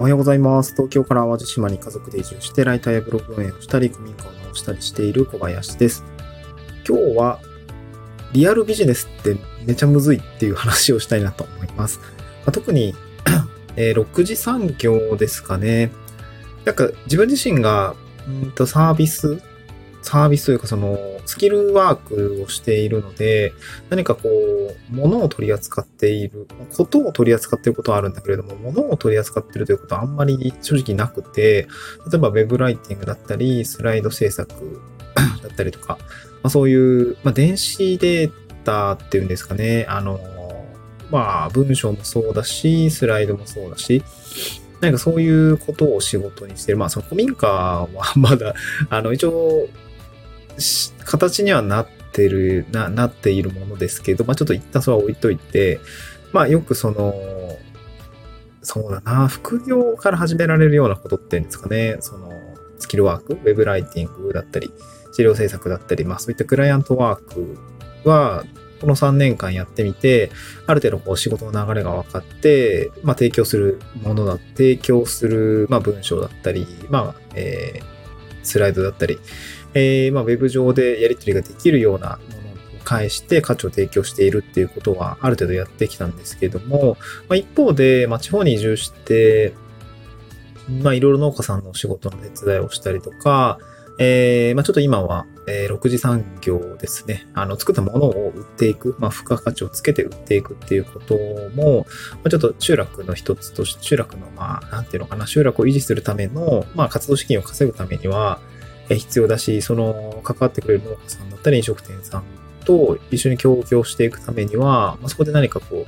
おはようございます。東京から淡路島に家族で移住して、ライターやブログ運営をしたり、古民家をしたりしている小林です。今日は、リアルビジネスってめちゃむずいっていう話をしたいなと思います。まあ、特に、えー6次産業ですかね。なんか自分自身が、うんとサービスサービスというかそのスキルワークをしているので、何かこう、物を取り扱っている、ことを取り扱っていることはあるんだけれども、物を取り扱っているということはあんまり正直なくて、例えばウェブライティングだったり、スライド制作 だったりとか、まあ、そういう、まあ、電子データっていうんですかね、あの、まあ、文章もそうだし、スライドもそうだし、なんかそういうことを仕事にしてる。まあ、その古民家はまだ、あの、一応、形にはなってる、な、なっているものですけど、まあちょっと一旦それは置いといて、まあよくその、そうだな、副業から始められるようなことっていうんですかね、その、スキルワーク、ウェブライティングだったり、資料制作だったり、まあそういったクライアントワークは、この3年間やってみて、ある程度こう仕事の流れが分かって、まあ提供するものだ、提供する、まあ文章だったり、まあ、えー、スライドだったり、えー、まあ、ウェブ上でやり取りができるようなものを介して価値を提供しているっていうことはある程度やってきたんですけども、まあ、一方で、まあ、地方に移住して、まあ、いろいろ農家さんのお仕事の手伝いをしたりとか、えー、まあ、ちょっと今は、えー、6次産業ですね。あの、作ったものを売っていく、まあ、付加価値をつけて売っていくっていうことも、まあ、ちょっと集落の一つとして、集落の、まあ、なんていうのかな、集落を維持するための、まあ、活動資金を稼ぐためには、必要だし、その関わってくれる農家さんだったり飲食店さんと一緒に協業していくためには、まあ、そこで何かこ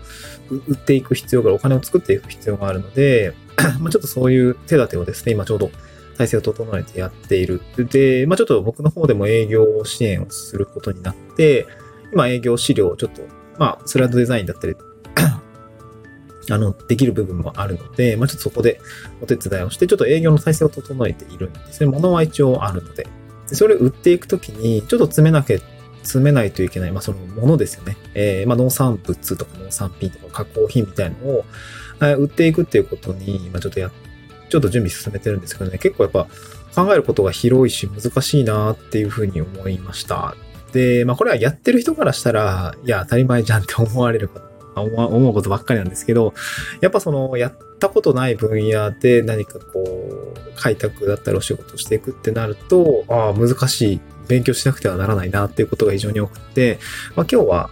う、売っていく必要がある、お金を作っていく必要があるので、まあちょっとそういう手立てをですね、今ちょうど体制を整えてやっている。で、まあちょっと僕の方でも営業支援をすることになって、今営業資料をちょっと、まあスライドデザインだったり、あの、できる部分もあるので、まあちょっとそこでお手伝いをして、ちょっと営業の体制を整えているんですね。物は一応あるので。でそれを売っていくときに、ちょっと詰めなきゃ、詰めないといけない、まあそのものですよね。えー、まあ農産物とか農産品とか加工品みたいなのを、えー売っていくっていうことに、まあちょっとやって、ちょっと準備進めてるんですけどね、結構やっぱ考えることが広いし難しいなっていうふうに思いました。で、まあこれはやってる人からしたら、いや当たり前じゃんって思われるか思うことばっかりなんですけど、やっぱその、やったことない分野で何かこう、開拓だったりお仕事していくってなると、ああ、難しい。勉強しなくてはならないなっていうことが非常に多くて、まあ今日は、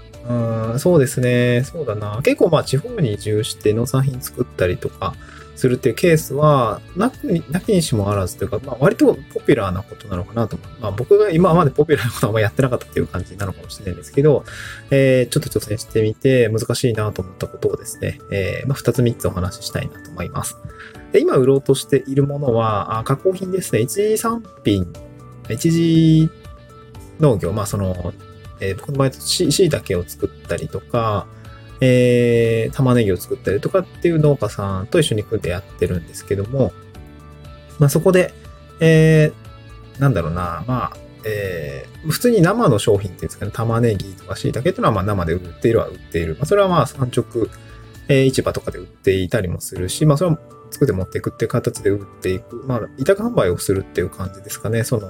うん、そうですね、そうだな。結構まあ地方に移住して農産品作ったりとかするっていうケースは、な、なきにしもあらずというか、まあ割とポピュラーなことなのかなと思う。まあ僕が今までポピュラーなことはあんまやってなかったっていう感じなのかもしれないんですけど、えーちょっと挑戦してみて難しいなと思ったことをですね、えーまあ、2つ3つお話ししたいなと思います。で今売ろうとしているものは、あ加工品ですね。一次産品、一次農業、まあその、えー僕の場合、ししいたけを作ったりとか、えー玉ねぎを作ったりとかっていう農家さんと一緒に組んでやってるんですけども、まあそこで、えーなんだろうな、まあ、えー普通に生の商品っていうんですかね、玉ねぎとか椎茸っていうのはまあ生で売っているは売っている。まあ、それはまあ産直、えー市場とかで売っていたりもするし、まあそれは作って持っていくっていう形で売っていく。まあ委託販売をするっていう感じですかね、その、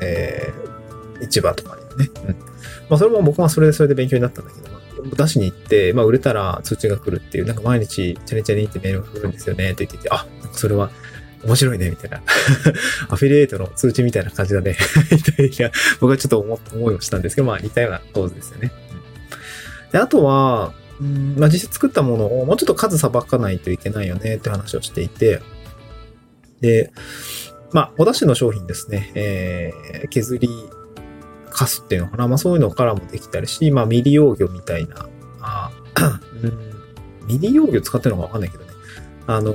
えー市場とかにね。うん。まあそれも僕はそれでそれで勉強になったんだけど、ま、出しに行って、まあ売れたら通知が来るっていう、なんか毎日チャリチャリってメールが来るんですよねって言ってて、あ、なんかそれは面白いね、みたいな。アフィリエイトの通知みたいな感じだね。みたいな、僕はちょっと思思いをしたんですけど、まあ似たような構図ですよね。で、あとは、うんまあ、実際作ったものをもうちょっと数さばかないといけないよねって話をしていて、で、まあ、お出汁の商品ですね、えー削りかすっていうのかな、まあそういうのからもできたりし、まあ未利用魚みたいな、あうん、未利用魚使ってるのかわかんないけどね、あの、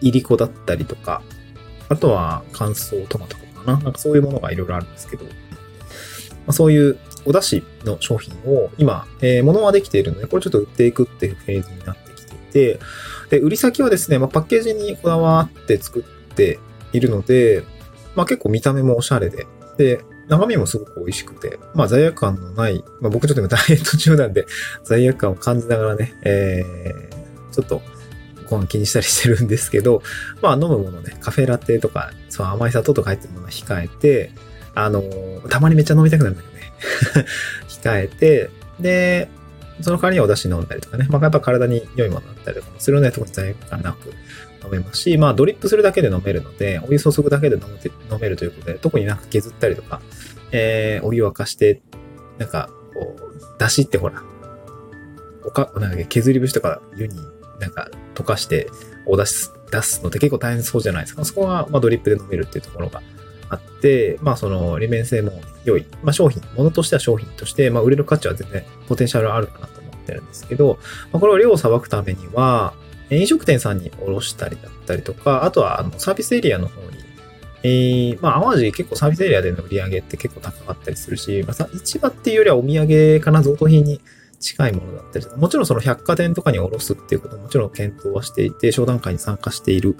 いりこだったりとか、あとは乾燥トマトかな。なんかそういうものがいろいろあるんですけど、まあ、そういうお出汁の商品を今、えー、物はできているので、これちょっと売っていくっていうフェーズになってきていて、で、売り先はですね、まあ、パッケージにこだわって作っているので、まあ、結構見た目もおしゃれで、で、中身もすごく美味しくて、まあ罪悪感のない、まあ僕ちょっと今ダイエット中なんで 罪悪感を感じながらね、えー、ちょっとご飯気にしたりしてるんですけど、まあ飲むものね、カフェラテとか、そう甘い砂糖とか入ってるものは控えて、あのー、たまにめっちゃ飲みたくなるんだよね。控えて、で、その代わりにお出汁飲んだりとかね、まあやっぱ体に良いものだったりとかもするので、特に罪悪感なく飲めますし、まあドリップするだけで飲めるので、お湯注ぐだけで飲め飲めるということで、特になんか削ったりとか、えー、お湯沸かして、なんか、こう、出汁ってほら、おか、なんか削り節とか湯になんか溶かしてお出す、出すのって結構大変そうじゃないですか。そこは、まあドリップで飲めるっていうところがあって、まあその利便性も良い。まあ商品、ものとしては商品として、まあ売れる価値は全然ポテンシャルあるかなと思ってるんですけど、まあこれを量をさばくためには、飲食店さんにおろしたりだったりとか、あとはあのサービスエリアの方に、えー、まあ淡路結構サービスエリアでの売り上げって結構高かったりするし、まあ市場っていうよりはお土産かな、贈答品に近いものだったり、もちろんその百貨店とかにおろすっていうことももちろん検討はしていて、商談会に参加している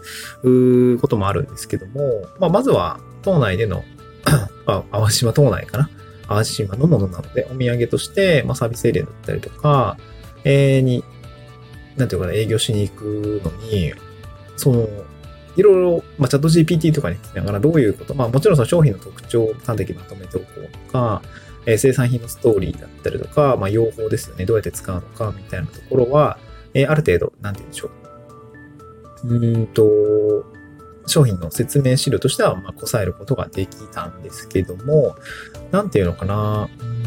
こともあるんですけども、まあ、まずは島内での まあ、淡路島島内かな。淡路島のものなので、お土産として、まあ、サービスエリアだったりとか、えー、に、なんていうかな、営業しに行くのに、その、いろいろ、まあ、チャット GPT とかに聞きながらどういうこと、まあ、もちろんその商品の特徴を端的にまとめておこうとか、えー、生産品のストーリーだったりとか、まあ、用法ですよね。どうやって使うのかみたいなところは、えー、ある程度、なんて言うんでしょう。うんと、商品の説明資料としては、まあ、こさえることができたんですけども、なんていうのかな。うん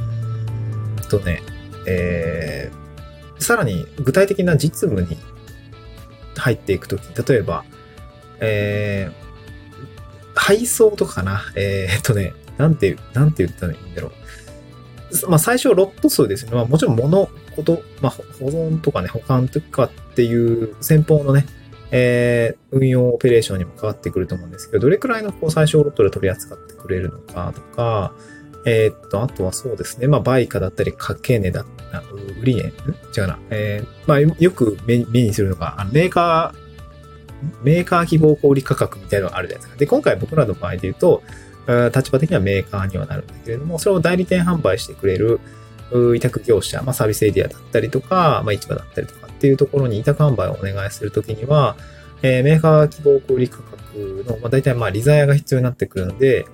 とね、えー、さらに具体的な実務に入っていくとき、例えば、えー、配送とかかな。えー、っとね、なんて、なんて言ったらいいんだろう。まあ、最初ロット数ですね。まあ、もちろん物、こと、まあ、保存とかね、保管とかっていう先方のね、えー、運用オペレーションにも変わってくると思うんですけど、どれくらいのこう最小ロットで取り扱ってくれるのかとか、えー、っと、あとはそうですね、まあ、売価だったり、掛け値だったり、売り値違うな。えー、まあ、よく目にするのが、あのメーカー、メーカー希望小売価格みたいなのがあるじゃないですか。で、今回僕らの場合で言うと、立場的にはメーカーにはなるんだけれども、それを代理店販売してくれる委託業者、まあ、サービスエリアだったりとか、まあ、市場だったりとかっていうところに委託販売をお願いするときには、えー、メーカー希望小売価格の、まあ、大体まあ、リザヤが必要になってくるので、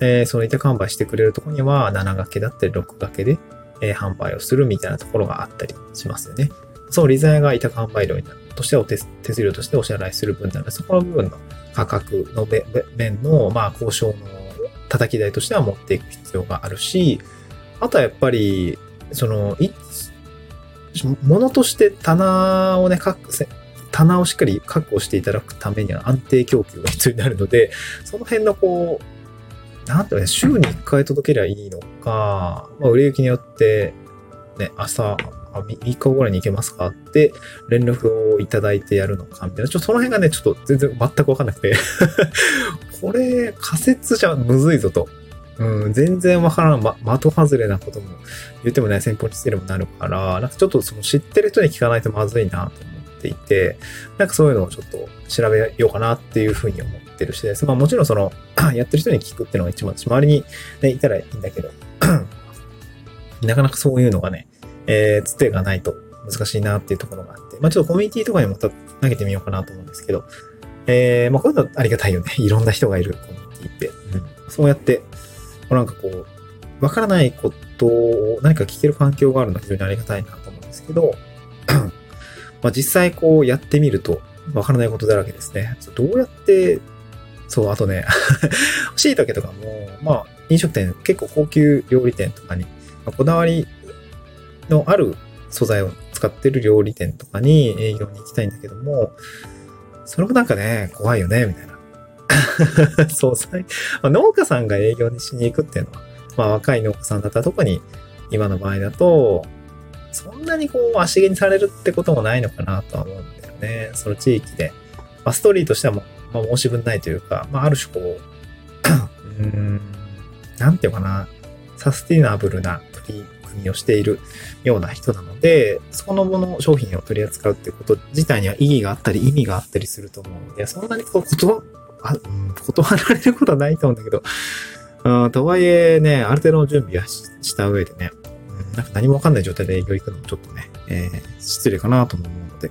えー、その委託販売してくれるとこには、7掛けだったり6掛けで、えー、販売をするみたいなところがあったりしますよね。そのリザヤが委託販売料になるとしては手手数料としてお支払いする分なので、そこの部分の価格の面の、まあ、交渉の叩き台としては持っていく必要があるし、あとはやっぱり、その、い、物として棚をね、棚をしっかり確保していただくためには安定供給が必要になるので、その辺のこう、なんとね、週に1回届けりゃいいのか、まあ、売れ行きによって、ね、朝、3日後ぐらいに行けますかって連絡をいただいてやるのかみたいな。ちょっとその辺がね、ちょっと全然全くわかんなくて これ仮説じゃむずいぞと。うん、全然わからん、ま、的外れなことも言ってもね、先方にしてもなるから、なんかちょっとその知ってる人に聞かないとまずいなと思っていて、なんかそういうのをちょっと調べようかなっていうふうに思ってるしです。まあもちろんその、やってる人に聞くっていうのが一番、周りに、ね、いたらいいんだけど、なかなかそういうのがね、えー、つてがないと難しいなっていうところがあって、まあちょっとコミュニティとかにも投げてみようかなと思うんですけど、えー、まあこういうのはありがたいよね。いろんな人がいるコミュニティって。うん、そうやって、なんかこう、わからないことを何か聞ける環境があるのは非常にありがたいなと思うんですけど、まあ実際こうやってみると、わからないことだらけですね。どうやって、そう、あとね、椎茸とかも、まあ飲食店、結構高級料理店とかに、まあ、こだわりのある素材を使ってる料理店とかに営業に行きたいんだけども、それもなんかね、怖いよね、みたいな。そう、農家さんが営業にしに行くっていうのは、まあ若い農家さんだったら特に今の場合だと、そんなにこう足毛にされるってこともないのかなとは思うんだよね。その地域で。まあストーリーとしてはも、まあ、申し分ないというか、まあある種こう、うーん、なんていうかな、サスティナブルな取り組みをしているような人なので、そこのもの、商品を取り扱うってこと自体には意義があったり意味があったりすると思うので、そんなにこう、断、あ、うん、断られることはないと思うんだけど、うん、とはいえね、ある程度の準備はした上でね、なんか何もわかんない状態で営業行くのもちょっとね、えー、失礼かなとも思うので、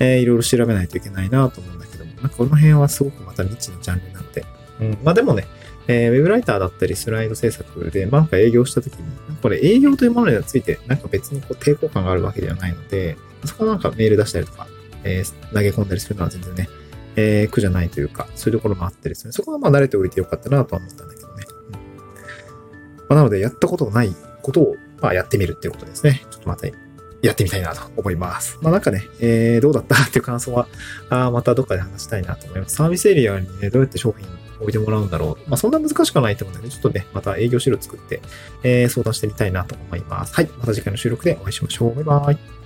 えー、いろいろ調べないといけないなと思うんだけども、なんかこの辺はすごくまた未知のジャンルなので、うん、まあでもね、えー、ウェブライターだったりスライド制作で、まあ、なんか営業したときに、これ営業というものについて、なんか別にこう抵抗感があるわけではないので、そこはなんかメール出したりとか、えー、投げ込んだりするのは全然ね、えー、苦じゃないというか、そういうところもあってですね、そこはまあ慣れておいてよかったなとは思ったんだけどね。うん。まあ、なので、やったことないことを、まあ、やってみるっていうことですね。ちょっとまたやってみたいなと思います。まあなんかね、えー、どうだったっていう感想は、あまたどっかで話したいなと思います。サービスエリアにね、どうやって商品置いてもらうんだろう。まあ、そんな難しくはないと思うんでね、ちょっとね、また営業資料作って、えー、相談してみたいなと思います。はい。また次回の収録でお会いしましょう。バイバイ。